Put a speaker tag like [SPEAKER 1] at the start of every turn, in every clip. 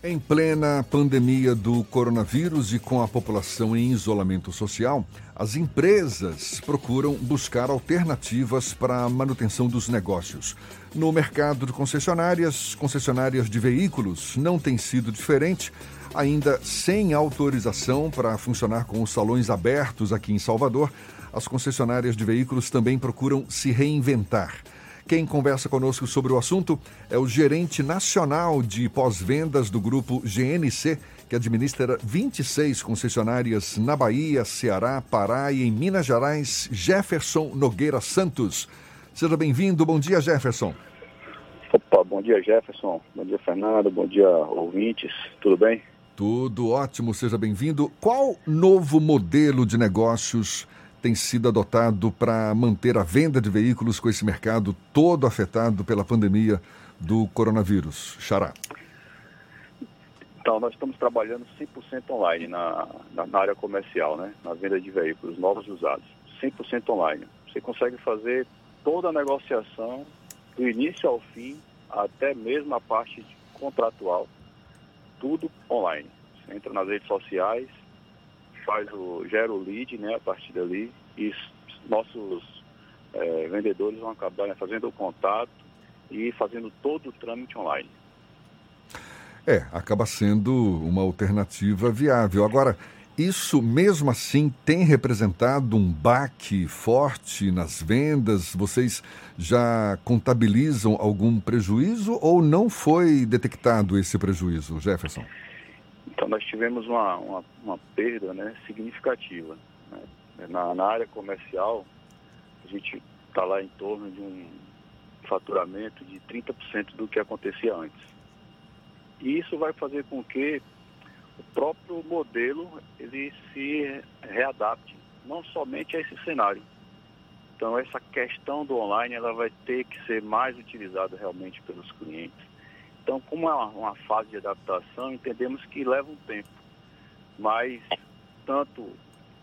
[SPEAKER 1] Em plena pandemia do coronavírus e com a população em isolamento social, as empresas procuram buscar alternativas para a manutenção dos negócios. No mercado de concessionárias, concessionárias de veículos não tem sido diferente, ainda sem autorização para funcionar com os salões abertos aqui em Salvador. As concessionárias de veículos também procuram se reinventar. Quem conversa conosco sobre o assunto é o gerente nacional de pós-vendas do grupo GNC, que administra 26 concessionárias na Bahia, Ceará, Pará e em Minas Gerais, Jefferson Nogueira Santos. Seja bem-vindo. Bom dia, Jefferson.
[SPEAKER 2] Opa, bom dia, Jefferson. Bom dia, Fernando. Bom dia, ouvintes. Tudo bem?
[SPEAKER 1] Tudo ótimo, seja bem-vindo. Qual novo modelo de negócios tem sido adotado para manter a venda de veículos com esse mercado todo afetado pela pandemia do coronavírus? Xará.
[SPEAKER 2] Então, nós estamos trabalhando 100% online na, na, na, área comercial, né? na venda de veículos novos e usados. 100% online. Você consegue fazer toda a negociação, do início ao fim, até mesmo a parte contratual, tudo online. Você entra nas redes sociais, faz o, gera o lead né, a partir dali e nossos é, vendedores vão acabar né, fazendo o contato e fazendo todo o trâmite online.
[SPEAKER 1] É, acaba sendo uma alternativa viável. Agora, isso mesmo assim tem representado um baque forte nas vendas? Vocês já contabilizam algum prejuízo ou não foi detectado esse prejuízo, Jefferson?
[SPEAKER 2] Então nós tivemos uma, uma, uma perda né, significativa. Né? Na, na, área comercial, a gente está lá em torno de um faturamento de 30% do que acontecia antes. E isso vai fazer com que o próprio modelo ele se readapte, não somente a esse cenário. Então essa questão do online ela vai ter que ser mais utilizada realmente pelos clientes então, como é uma, uma fase de adaptação, entendemos que leva um tempo. Mas tanto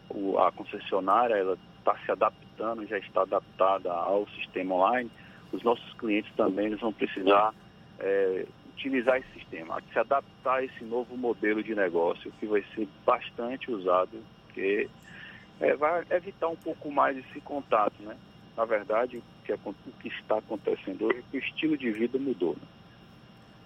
[SPEAKER 2] o, a concessionária ela está se adaptando, já está adaptada ao sistema online, os nossos clientes também eles vão precisar é, utilizar esse sistema, se adaptar a esse novo modelo de negócio que vai ser bastante usado, que é, vai evitar um pouco mais esse contato, né? Na verdade, o que, o que está acontecendo hoje é que o estilo de vida mudou. Né?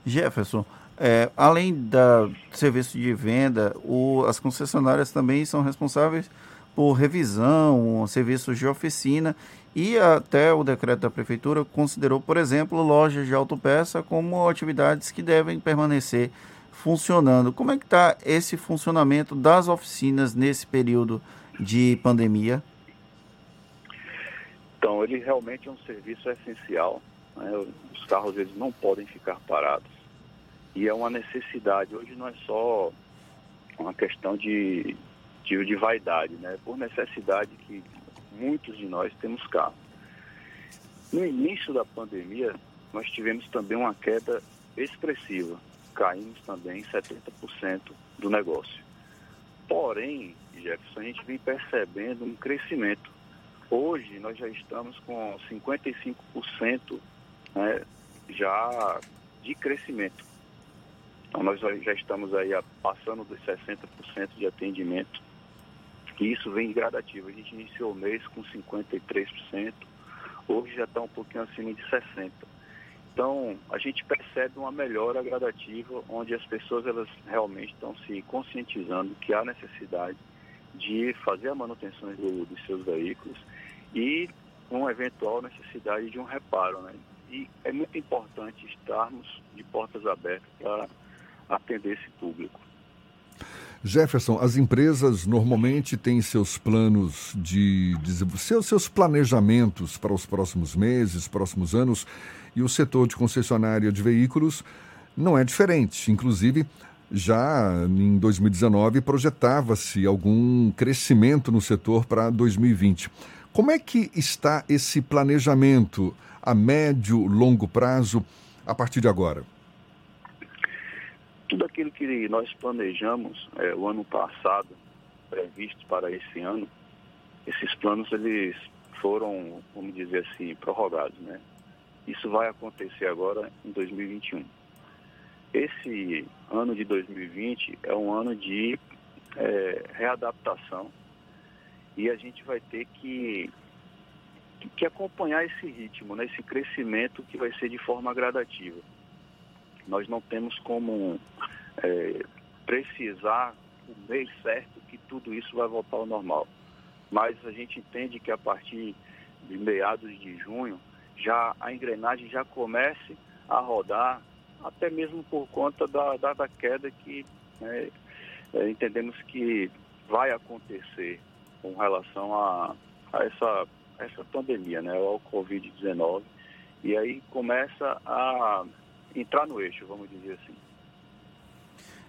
[SPEAKER 3] Jefferson, é, além do serviço de venda, o, as concessionárias também são responsáveis por revisão, serviços de oficina e até o decreto da prefeitura considerou, por exemplo, lojas de autopeça como atividades que devem permanecer funcionando. Como é que está esse funcionamento das oficinas nesse período de pandemia?
[SPEAKER 2] Então, ele realmente é um serviço essencial. Né? Os carros eles não podem ficar parados e é uma necessidade. Hoje não é só uma questão de, de, de vaidade, né? Por necessidade que muitos de nós temos carro. No início da pandemia, nós tivemos também uma queda expressiva. Caímos também 70% do negócio. Porém, Jefferson, a gente vem percebendo um crescimento. Hoje nós já estamos com 55% né, já de crescimento. Então, nós já estamos aí passando dos 60% de atendimento. E isso vem gradativo. A gente iniciou o mês com 53%, hoje já está um pouquinho acima de 60%. Então, a gente percebe uma melhora gradativa, onde as pessoas elas realmente estão se conscientizando que há necessidade de fazer a manutenção do, dos seus veículos e uma eventual necessidade de um reparo. Né? E é muito importante estarmos de portas abertas para atender esse público.
[SPEAKER 1] Jefferson, as empresas normalmente têm seus planos de, de seus, seus planejamentos para os próximos meses, próximos anos, e o setor de concessionária de veículos não é diferente. Inclusive, já em 2019 projetava-se algum crescimento no setor para 2020. Como é que está esse planejamento a médio, longo prazo a partir de agora?
[SPEAKER 2] tudo aquilo que nós planejamos é, o ano passado, previsto para esse ano, esses planos eles foram, vamos dizer assim, prorrogados, né? Isso vai acontecer agora em 2021. esse ano de 2020 é um ano de é, readaptação e a gente vai ter que, que acompanhar esse ritmo, né, esse crescimento que vai ser de forma gradativa. Nós não temos como é, precisar o mês certo que tudo isso vai voltar ao normal. Mas a gente entende que a partir de meados de junho já a engrenagem já comece a rodar, até mesmo por conta da, da, da queda que né, é, entendemos que vai acontecer com relação a, a essa, essa pandemia, né, ao Covid-19. E aí começa a entrar no eixo, vamos dizer assim.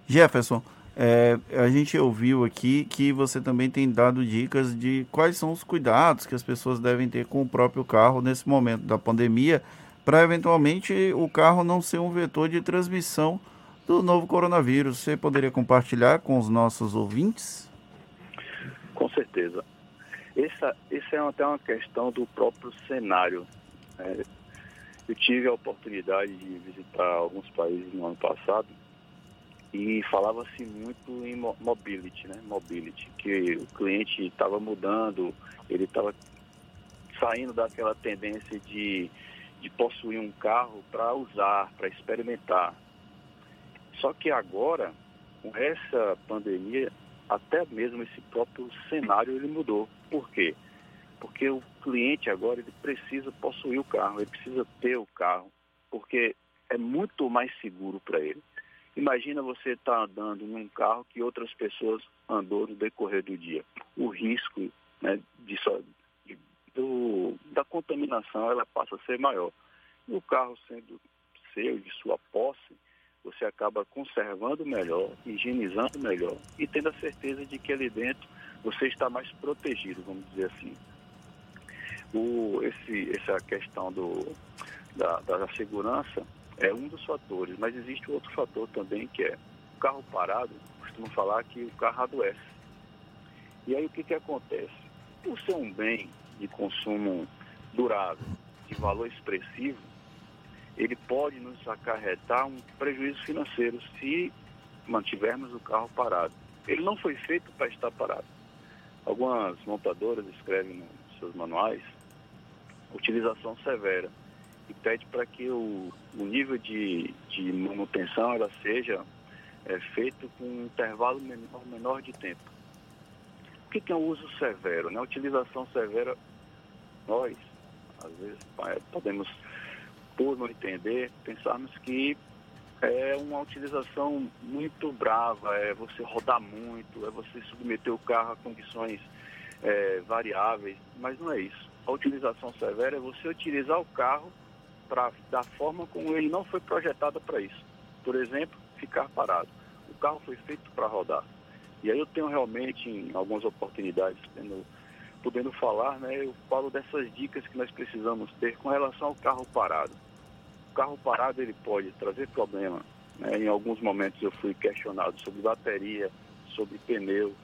[SPEAKER 3] Jefferson, é, a gente ouviu aqui que você também tem dado dicas de quais são os cuidados que as pessoas devem ter com o próprio carro nesse momento da pandemia, para eventualmente o carro não ser um vetor de transmissão do novo coronavírus. Você poderia compartilhar com os nossos ouvintes?
[SPEAKER 2] Com certeza. Essa, essa é até uma questão do próprio cenário. É, eu tive a oportunidade de visitar alguns países no ano passado e falava-se muito em mobility, né? Mobility, que o cliente estava mudando, ele estava saindo daquela tendência de, de possuir um carro para usar, para experimentar. Só que agora, com essa pandemia, até mesmo esse próprio cenário ele mudou. Por quê? Porque o cliente agora ele precisa possuir o carro, ele precisa ter o carro, porque é muito mais seguro para ele. Imagina você estar tá andando num carro que outras pessoas andou no decorrer do dia. O risco né, de, de, do, da contaminação ela passa a ser maior. E o carro sendo seu, de sua posse, você acaba conservando melhor, higienizando melhor e tendo a certeza de que ali dentro você está mais protegido, vamos dizer assim. O, esse, essa questão do, da, da segurança é um dos fatores, mas existe outro fator também que é o carro parado, costumo falar que o carro adoece. E aí o que, que acontece? Por ser um bem de consumo durável, de valor expressivo, ele pode nos acarretar um prejuízo financeiro se mantivermos o carro parado. Ele não foi feito para estar parado. Algumas montadoras escrevem nos seus manuais utilização severa e pede para que o, o nível de, de manutenção ela seja é, feito com um intervalo menor, menor de tempo. O que, que é o uso severo? Né? Utilização severa, nós, às vezes, podemos, por não entender, pensarmos que é uma utilização muito brava, é você rodar muito, é você submeter o carro a condições é, variáveis, mas não é isso. A utilização severa é você utilizar o carro pra, da forma como ele não foi projetado para isso. Por exemplo, ficar parado. O carro foi feito para rodar. E aí eu tenho realmente, em algumas oportunidades, tendo, podendo falar, né, eu falo dessas dicas que nós precisamos ter com relação ao carro parado. O carro parado ele pode trazer problema. Né? Em alguns momentos eu fui questionado sobre bateria, sobre pneu,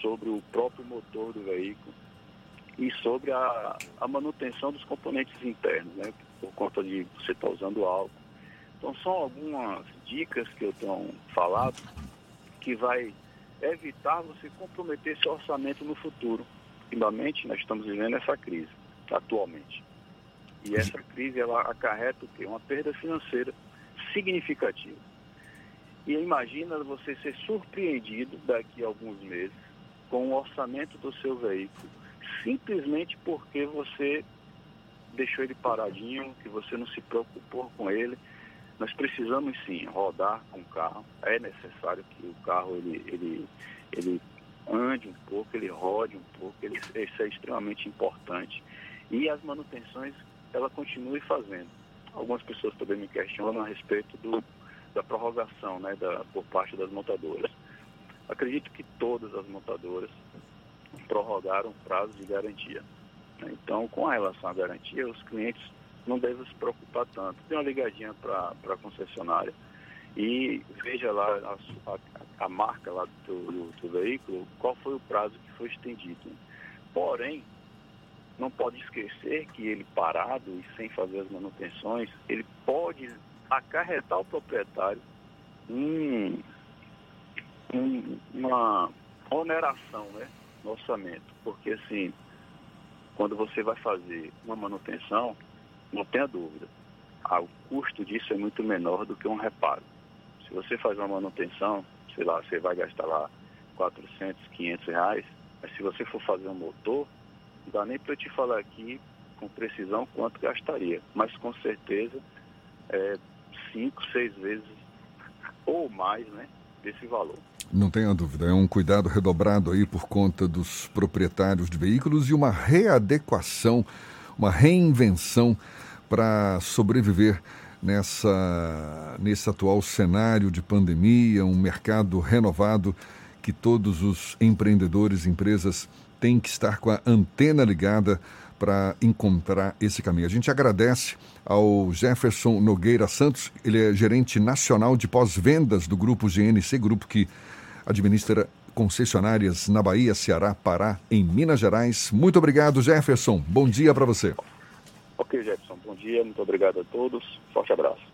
[SPEAKER 2] sobre o próprio motor do veículo e sobre a, a manutenção dos componentes internos, né? por conta de você estar tá usando álcool. Então são algumas dicas que eu tenho falado que vai evitar você comprometer seu orçamento no futuro. Finalmente, nós estamos vivendo essa crise atualmente. E essa crise ela acarreta o quê? Uma perda financeira significativa. E imagina você ser surpreendido daqui a alguns meses com o orçamento do seu veículo, simplesmente porque você deixou ele paradinho, que você não se preocupou com ele. Nós precisamos sim rodar com o carro. É necessário que o carro ele, ele, ele ande um pouco, ele rode um pouco, ele, isso é extremamente importante. E as manutenções ela continue fazendo. Algumas pessoas também me questionam a respeito do, da prorrogação né, da, por parte das montadoras. Acredito que todas as montadoras prorrogaram o prazo de garantia. Então, com relação à garantia, os clientes não devem se preocupar tanto. Dê uma ligadinha para a concessionária e veja lá a, a, a marca lá do, do, do, veículo, qual foi o prazo que foi estendido. Porém, não pode esquecer que ele parado e sem fazer as manutenções, ele pode acarretar o proprietário um, um, uma oneração né, no orçamento, porque assim, quando você vai fazer uma manutenção, não tenha dúvida, ah, o custo disso é muito menor do que um reparo. Se você faz uma manutenção, sei lá, você vai gastar lá 400, 500 reais, mas se você for fazer um motor, não dá nem para eu te falar aqui com precisão quanto gastaria, mas com certeza é, cinco, seis vezes ou mais né, desse valor.
[SPEAKER 1] Não tenha dúvida, é um cuidado redobrado aí por conta dos proprietários de veículos e uma readequação, uma reinvenção para sobreviver nessa, nesse atual cenário de pandemia, um mercado renovado que todos os empreendedores, empresas têm que estar com a antena ligada para encontrar esse caminho. A gente agradece ao Jefferson Nogueira Santos, ele é gerente nacional de pós-vendas do grupo GNC, grupo que administra concessionárias na Bahia, Ceará, Pará, em Minas Gerais. Muito obrigado, Jefferson. Bom dia para você.
[SPEAKER 2] Ok, Jefferson. Bom dia. Muito obrigado a todos. Forte abraço.